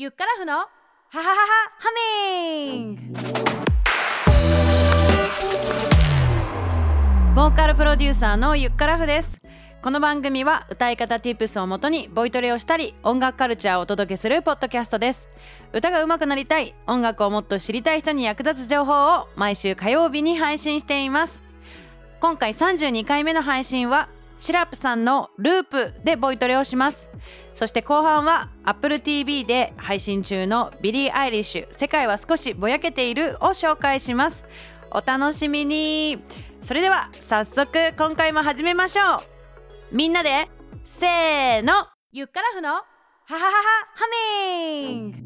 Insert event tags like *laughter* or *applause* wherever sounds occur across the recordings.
ゆっからふのははははハミングボーカルプロデューサーのゆっからふです。この番組は歌い方 Tips をもとにボイトレをしたり音楽カルチャーをお届けするポッドキャストです。歌が上手くなりたい音楽をもっと知りたい人に役立つ情報を毎週火曜日に配信しています。今回32回目の配信はシラップさんのループでボイトレをします。そして後半は Apple TV で配信中のビリー・アイリッシュ世界は少しぼやけているを紹介します。お楽しみに。それでは早速今回も始めましょう。みんなでせーの。ゆっからふのははははハミング。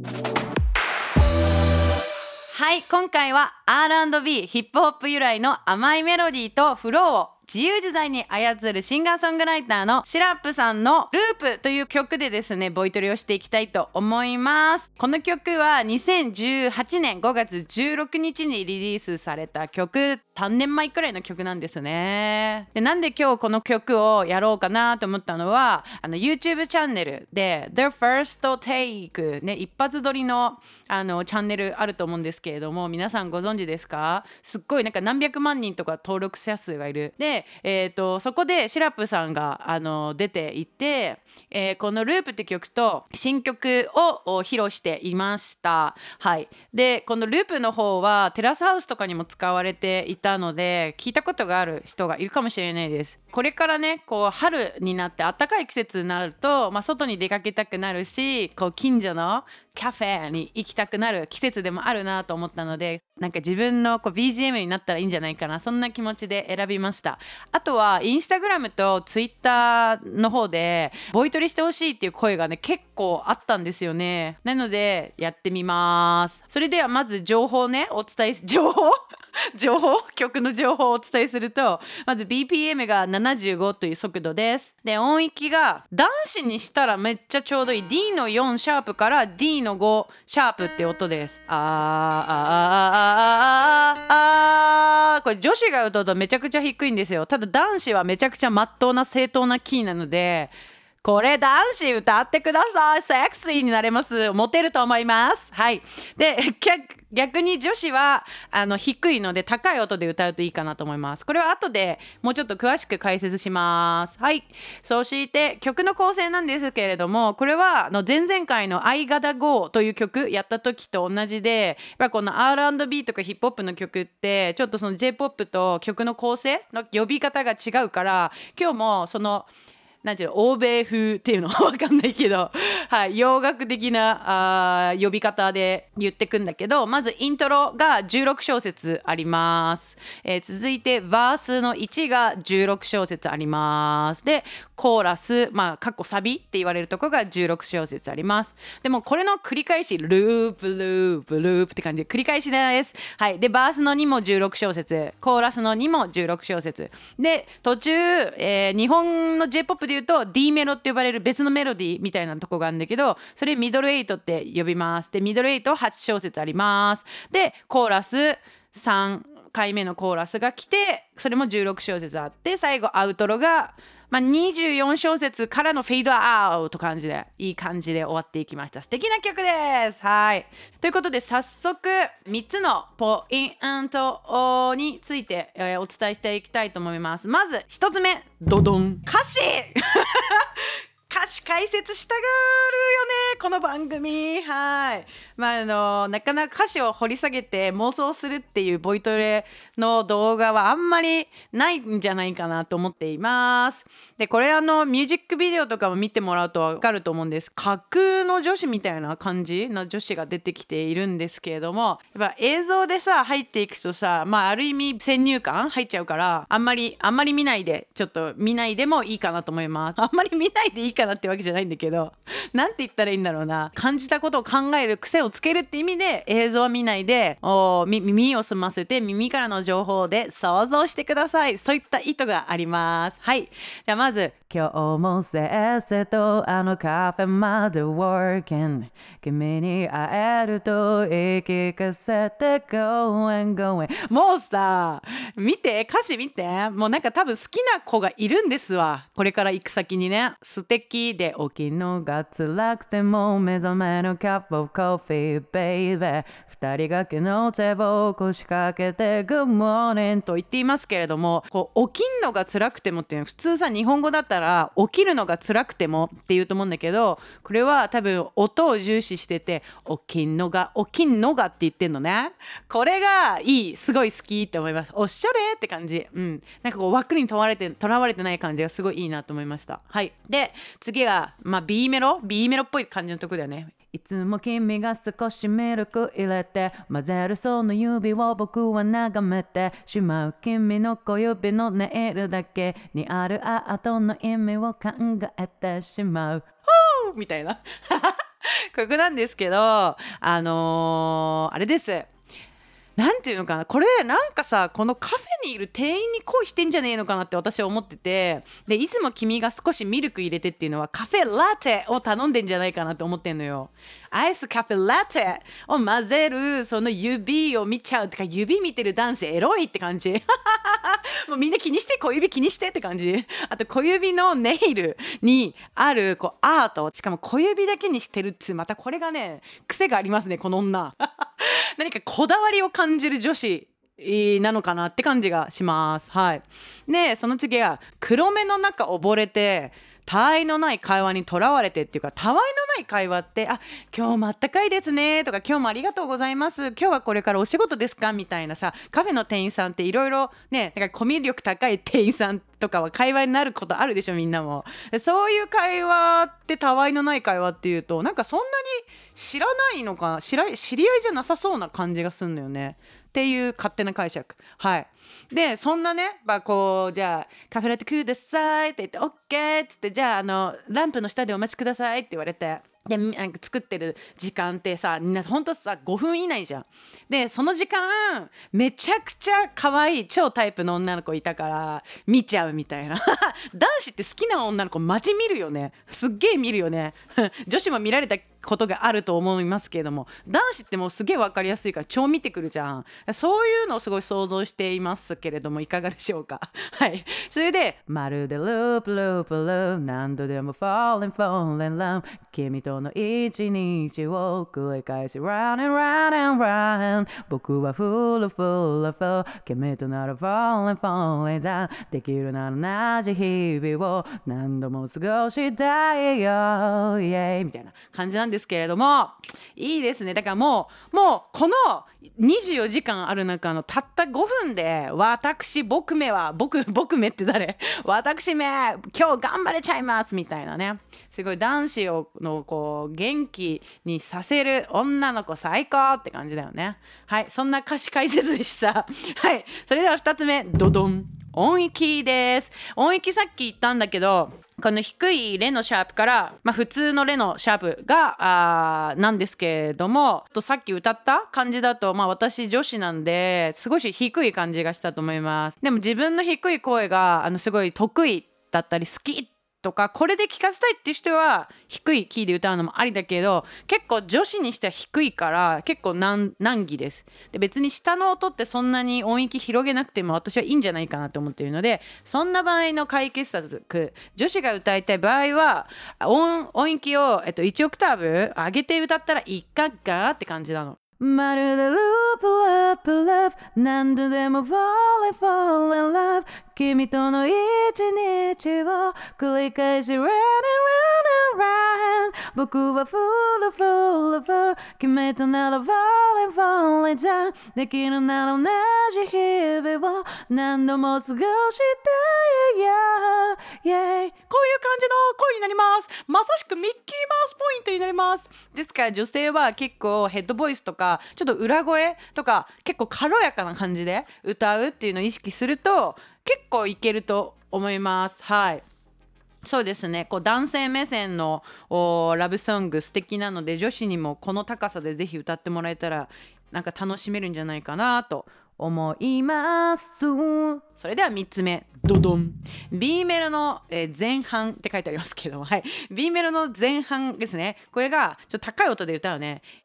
はい今回は R&B ヒップホップ由来の甘いメロディーとフローを自由自在に操るシンガーソングライターの SIRUP さんの「ループ」という曲でですねボイトレをしていきたいと思います。この曲は2018年5月16日にリリースされた曲3年前くらいの曲なんですね。でなんで今日この曲をやろうかなと思ったのはあの YouTube チャンネルで The First Take ね一発撮りのあのチャンネルあると思うんですけれども皆さんご存知ですか？すっごいなんか何百万人とか登録者数がいる。でえーと、そこでシラップさんがあの出ていて、えー、この「ループ」って曲と新曲を披露していました。はい、でこの「ループ」の方はテラスハウスとかにも使われていたので聞いたことがある人がいるかもしれないです。これからねこう春になって暖かい季節になると、まあ、外に出かけたくなるしこう近所のカフェに行きたくなる季節でもあるなと思ったのでなんか自分のこう BGM になったらいいんじゃないかなそんな気持ちで選びました。あとはインスタグラムとツイッターの方でボイトレしてほしいっていう声がね結構あったんですよね。なのでやってみます。それではまず情報ねお伝え情報？*laughs* 情報曲の情報をお伝えするとまず BPM が75という速度です。で音域が男子にしたらめっちゃちょうどいい。D の4シャープから D の5シャープって音です。あーあーあーあーあーこれ女子が歌うとめちゃくちゃ低いんですよ。ただ男子はめちゃくちゃまっとうな正当なキーなのでこれ男子歌ってください。セクシーになれます。モテると思います。はい。で逆に女子はあの低いので高い音で歌うといいかなと思います。これは後でもうちょっと詳しく解説します。はい。そして曲の構成なんですけれどもこれはの前々回の「I Gotta Go」という曲やった時と同じでやっぱこの R&B とかヒップホップの曲ってちょっとその J−POP と曲の構成の呼び方が違うから今日もその「なんていうの欧米風っていうの？*laughs* は分かんないけど、はい、洋楽的なあ呼び方で言ってくんだけどまずイントロが16小節あります、えー、続いてバースの1が16小節あります。でコーラスまあかっこサビって言われるとこが16小節あります。でもこれの繰り返しループループループって感じで繰り返しです。はい。でバースの2も16小節コーラスの2も16小節。で途中、えー、日本の J-POP で言うと D メロって呼ばれる別のメロディーみたいなとこがあるんだけどそれミドルエイトって呼びます。でミドルエイト8小節あります。でコーラス3回目のコーラスが来てそれも16小節あって最後アウトロがまあ、24小節からのフェードアウト感じでいい感じで終わっていきました。素敵な曲です。はい。ということで早速3つのポイントについて、お伝えしていきたいと思います。まず1つ目ドドン。歌詞。歌詞解説したがるよね。この番組。はい。まああのなかなか歌詞を掘り下げて妄想するっていうボイトレの動画はあんまりないんじゃないかなと思っています。でこれあのミュージックビデオとかも見てもらうと分かると思うんです。架空の女子みたいな感じの女子が出てきているんですけれども。やっぱ映像でさ入っていくとさまあある意味先入観入っちゃうからあんまりあんまり見ないでちょっと見ないでもいいかなと思います。あんまり見ないでいいかかなってわけじゃないんだけど何て言ったらいいんだろうな。感じたことを考える癖をつけるって意味で映像は見ないでお耳を澄ませて耳からの情報で想像してください。そういった意図があります。はい。じゃあまず今日もせっせとあのカフェまで working 君に会えると言い聞かせて going going もうさ見て歌詞見て。もうなんか多分好きな子がいるんですわ。これから行く先にね。素敵で起きのが辛くても目覚めのキャップオブコーヒーベイベー二人掛けの手を腰掛けて Good morning と言っていますけれどもこう起きんのが辛くてもっていうの普通さ日本語だったらら起きるのが辛くてもっていうと思うんだけどこれは多分音を重視してて起きんのが起きんのがって言ってんのね。これがいいすごい好きって思います。おっしゃれって感じ。うん。なんかこう枠にとらわれてとらわれてない感じがすごいいいなと思いました。はい。で次がまあ B メロ？B メロっぽい感じのとこだよね。いつも君が少しミルク入れて混ぜるその指を僕は眺めてしまう君の小指のネイルだけにあるアートの意味を考えてしまう。*laughs* みたいな *laughs* 曲なんですけどあのー、あれですなんていうのかな。これなんかさこのカフェにいる店員に恋してんじゃねえのかなって私は思ってて。でいつも君が少しミルク入れてっていうのはカフェラテを頼んでんじゃないかなって思ってんのよ。アイスカフェラテを混ぜるその指を見ちゃう。ってか指見てる男子エロいって感じ。*laughs* もうみんな気にして小指気にしてって感じ。あと小指のネイルにあるこうアート。しかも小指だけにしてるっつうまたこれがね癖がありますねこの女。*laughs* 何かこだわりを感じる女子なのかなって感じがします。はい。で、その次が黒目の中溺れて他愛のない会話にとらわれてっていうかたわいのない会話ってあ今日もあったかいですねとか今日もありがとうございます。今日はこれからお仕事ですかみたいなさカフェの店員さんっていろいろねなんかコミュ力高い店員さんとかは会話になることあるでしょみんなも。そういう会話ってたわいのない会話っていうとなんかそんなに知らないのか知ら知り合いじゃなさそうな感じがすんのよね。っていう勝手な解釈。はい。でそんなね、まあ、こうじゃあカフェラテくださいって言って OK っつってじゃああのランプの下でお待ちくださいって言われてでなんか作ってる時間ってさみんなほんとさ5分以内じゃん。でその時間めちゃくちゃ可愛い超タイプの女の子いたから見ちゃうみたいな。*laughs* 男子って好きな女の子マジ見るよね。すっげえ見るよね。*laughs* 女子も見られたことがあると思いますけれども男子ってもうすげえ分かりやすいから超見てくるじゃん。そういうのをすごい想像していますけれどもいかがでしょうか？*laughs* はい。それでまるでループループルー何度でも falling falling love 君との一日を繰り返し run and run and run 僕は full full full 君となら falling falling down できるなら同じ日々を何度も過ごしたいよ、yeah、みたいな感じなんですですけれどもいいですね。だからもうもうこの24時間ある中のたった5分で私僕めは僕 *laughs* 僕めって誰？私め今日頑張れちゃいますみたいなね。すごい男子をのこう元気にさせる女の子最高って感じだよね。はいそんな歌詞解説でした。*laughs* はいそれでは2つ目ドドン。音域です。音域さっき言ったんだけどこの低いレのシャープから、まあ、普通のレのシャープがあなんですけれどもとさっき歌った感じだと、まあ、私女子なんですごい低い感じがしたと思います。でも自分の低い声があのすごい得意だったり好きとかこれで聞かせたいっていう人は低いキーで歌うのもありだけど結構女子にしては低いから結構難儀ですで別に下の音ってそんなに音域広げなくても私はいいんじゃないかなと思っているのでそんな場合の解決策女子が歌いたい場合は音域を、えっと、1オクターブ上げて歌ったらいいかがって感じなの。まるでループラップラブ何度でも fall in fall in love 君との一日を繰り返し run and run and run 僕は full of full of 君となら fall and fall and down. できるなら同じ日々を何度も過ごしたいよ、yeah、こういう感じの声になります。まさしくミッキーマウスポイントになります。ですから女性は結構ヘッドボイスとかちょっと裏声とか結構軽やかな感じで歌うっていうのを意識すると結構いけると思います。はい。そうですね。こう男性目線のラブソング素敵なので女子にもこの高さでぜひ歌ってもらえたらなんか楽しめるんじゃないかなと思います。それでは3つ目。ドドン。B メロの、えー、前半って書いてありますけども、はい、B メロの前半ですね。これがちょっと高い音で歌うね。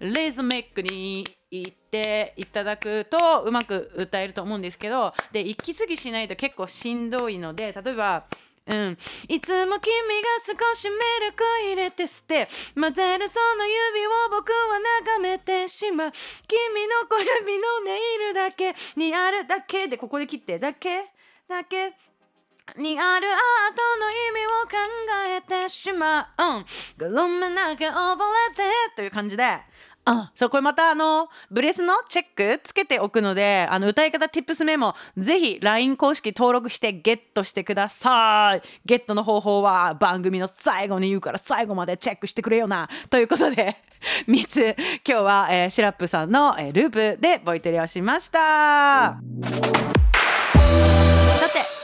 ーズメックに行っていただくとうまく歌えると思うんですけどで息継ぎしないと結構しんどいので例えばうん、いつも君が少しミルク入れて捨て混ぜるその指を僕は眺めてしまう君の小指のネイルだけにあるだけでここで切ってだけだけにあるアートの意味を考えてしまう。うん。ごめんなきゃ溺れてという感じで。あ。そうこれまたあのブレスのチェックつけておくのであの歌い方 Tips メモぜひ LINE 公式登録してゲットしてください。ゲットの方法は番組の最後に言うから最後までチェックしてくれよな。ということで3つ今日は、えー、シラップさんの、えー、ループでボイトレをしました。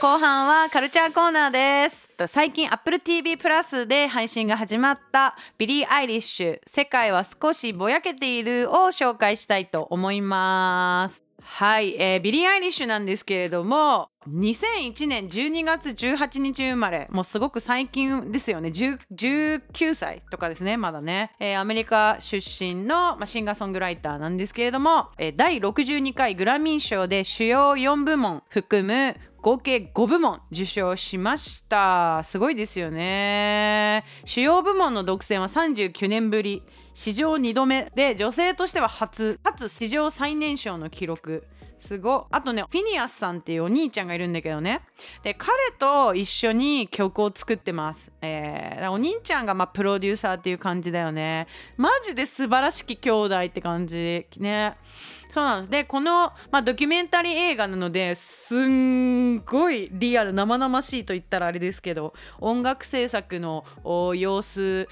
後半はカルチャーコーナーです。最近 Apple TV プラスで配信が始まったビリー・アイリッシュ世界は少しぼやけているを紹介したいと思います。はい、えー、ビリー・アイリッシュなんですけれども2001年12月18日生まれ。もうすごく最近ですよね。19歳とかですねまだね、えー、アメリカ出身の、ま、シンガーソングライターなんですけれども、えー、第62回グラミー賞で主要4部門含む合計5部門受賞しました。すごいですよね。主要部門の独占は39年ぶり。史上2度目で女性としては初かつ史上最年少の記録。すごあとねフィニアスさんっていうお兄ちゃんがいるんだけどね。で彼と一緒に曲を作ってます。えー、お兄ちゃんがまあプロデューサーっていう感じだよね。マジで素晴らしき兄弟って感じね。そうなんです。でこの、まあ、ドキュメンタリー映画なのですんごいリアル生々しいと言ったらあれですけど音楽制作の様子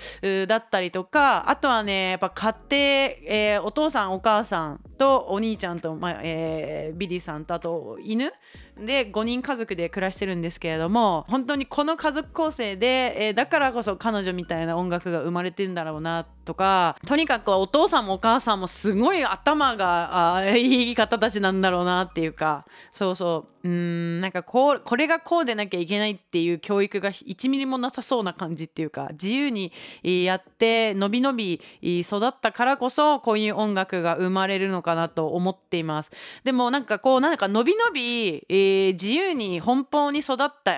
だったりとかあとはねやっぱ家庭、えー、お父さんお母さんとお兄ちゃんと、まあえー、ビリーさんとあと犬で5人家族で暮らしてるんですけれども本当にこの家族構成で、えー、だからこそ彼女みたいな音楽が生まれてんだろうなとかとにかくお父さんもお母さんもすごい頭がいい方たちなんだろうなっていうかそうそう。うんなんかこうこれがこうでなきゃいけないっていう教育が1ミリもなさそうな感じっていうか自由にやってのびのび育ったからこそこういう音楽が生まれるのかなと思っています。でもなんかこうなんかのびのび、えー、自由に奔放に育った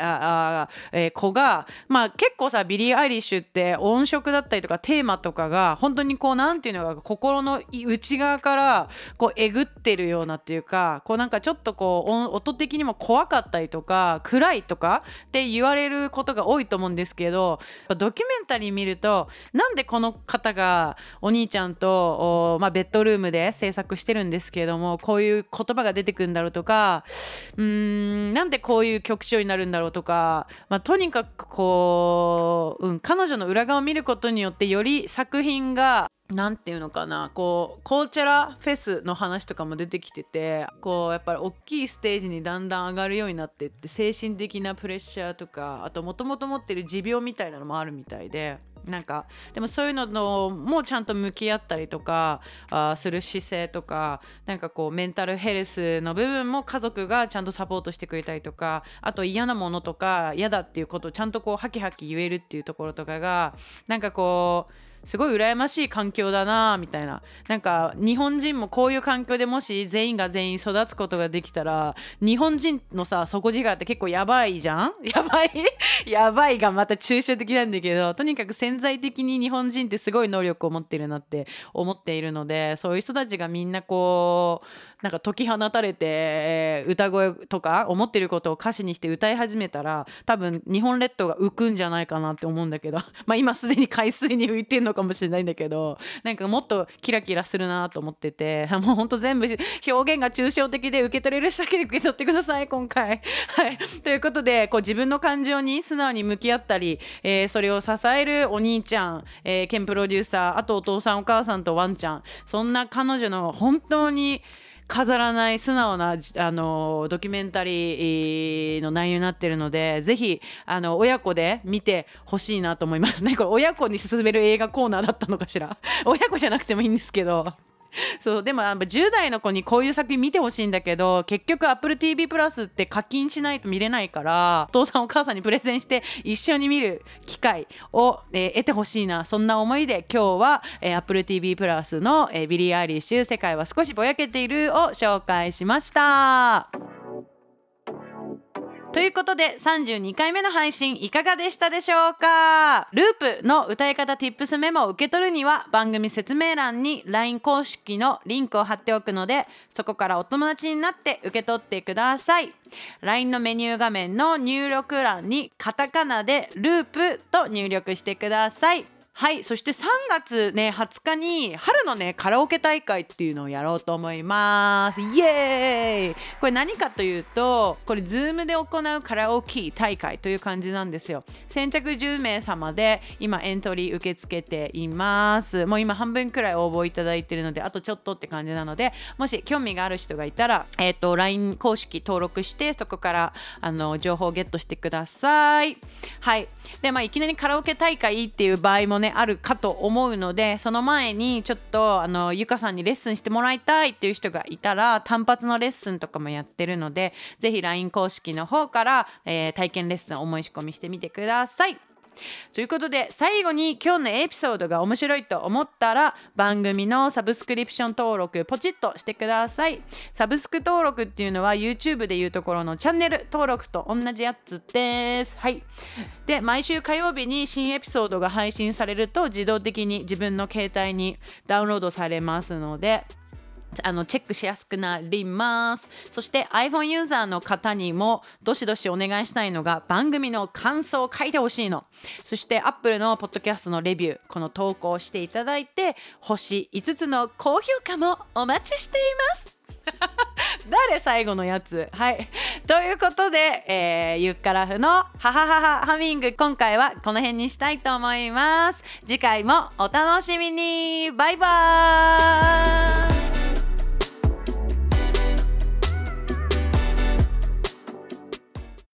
あ、えー、子が、まあ、結構さビリー・アイリッシュって音色だったりとかテーマとかが本当にこうなんていうのか心の内側からこうえぐってるようなっていうかこうなんかちょっとこう音的にも怖かったりとか暗いとかって言われることが多いと思うんですけどドキュメンタリー見るとなんでこの方がお兄ちゃんと、まあ、ベッドルームで制作してるんですけどもこういう言葉が出てくるんだろうとかうーんなんでこういう曲調になるんだろうとか、まあ、とにかくこう、うん、彼女の裏側を見ることによってより作品が何て言うのかなこうコーチェラフェスの話とかも出てきててこうやっぱり大きいステージにだんだん上がるようになってって精神的なプレッシャーとかあともともと持ってる持病みたいなのもあるみたいで。なんかでもそういうのもちゃんと向き合ったりとかあする姿勢とかなんかこうメンタルヘルスの部分も家族がちゃんとサポートしてくれたりとかあと嫌なものとか嫌だっていうことをちゃんとこうハキハキ言えるっていうところとかがなんかこうすごい羨ましい環境だなみたいな。なんか日本人もこういう環境でもし全員が全員育つことができたら日本人のさ底力って結構やばいじゃん？*laughs* やばい？*laughs* やばいがまた抽象的なんだけどとにかく潜在的に日本人ってすごい能力を持ってるなって思っているのでそういう人たちがみんなこうなんか解き放たれて、歌声とか思ってることを歌詞にして歌い始めたら多分日本列島が浮くんじゃないかなって思うんだけど。*laughs* まあ今すでに海水に浮いてるのかもしれないんだけどなんかもっとキラキラするなと思ってて *laughs* もうほんと全部表現が抽象的で受け取れる人だけで受け取ってください今回。*laughs* はい、ということでこう自分の感情に素直に向き合ったり、えー、それを支えるお兄ちゃん、えー、ケンプロデューサーあとお父さんお母さんとワンちゃんそんな彼女の本当に飾らない素直なあのドキュメンタリーの内容になってるのでぜひあの親子で見てほしいなと思います。ねこれ親子に勧める映画コーナーだったのかしら？*laughs* 親子じゃなくてもいいんですけど。*laughs* そうでもやっぱ10代の子にこういう作品見てほしいんだけど結局 AppleTV プラスって課金しないと見れないからお父さんお母さんにプレゼンして一緒に見る機会を、えー、得てほしいなそんな思いで今日は、えー、AppleTV プラスの、えー、ビリー・アイリッシュ「世界は少しぼやけている」を紹介しました。ということで32回目の配信いかがでしたでしょうか？ループの歌い方 Tips メモを受け取るには番組説明欄に LINE 公式のリンクを貼っておくのでそこからお友達になって受け取ってください。LINE のメニュー画面の入力欄にカタカナでループと入力してください。はいそして3月ね20日に春のねカラオケ大会っていうのをやろうと思います。イエーイ。これ何かというとこれ Zoom で行うカラオケ大会という感じなんですよ。先着10名様で今エントリー受け付けています。もう今半分くらい応募いただいてるのであとちょっとって感じなのでもし興味がある人がいたらえっ、ー、と LINE 公式登録してそこからあの情報をゲットしてください。はい。でまあいきなりカラオケ大会っていう場合もねねあるかと思うのでその前にちょっとあのゆかさんにレッスンしてもらいたいっていう人がいたら単発のレッスンとかもやってるので是非 LINE 公式の方から、えー、体験レッスンお申し込みしてみてください。ということで最後に今日のエピソードが面白いと思ったら番組のサブスクリプション登録ポチッとしてください。サブスク登録っていうのは YouTube でいうところのチャンネル登録と同じやつです。はい。で毎週火曜日に新エピソードが配信されると自動的に自分の携帯にダウンロードされますのであのチェックしやすくなります。そして iPhone ユーザーの方にもどしどしお願いしたいのが番組の感想を書いてほしいの。そして Apple のポッドキャストのレビューこの投稿していただいて星5つの高評価もお待ちしています。*laughs* 誰最後のやつ？はい。ということで、えー、ゆっからふのハハハハハミング今回はこの辺にしたいと思います。次回もお楽しみに。バイバーイ。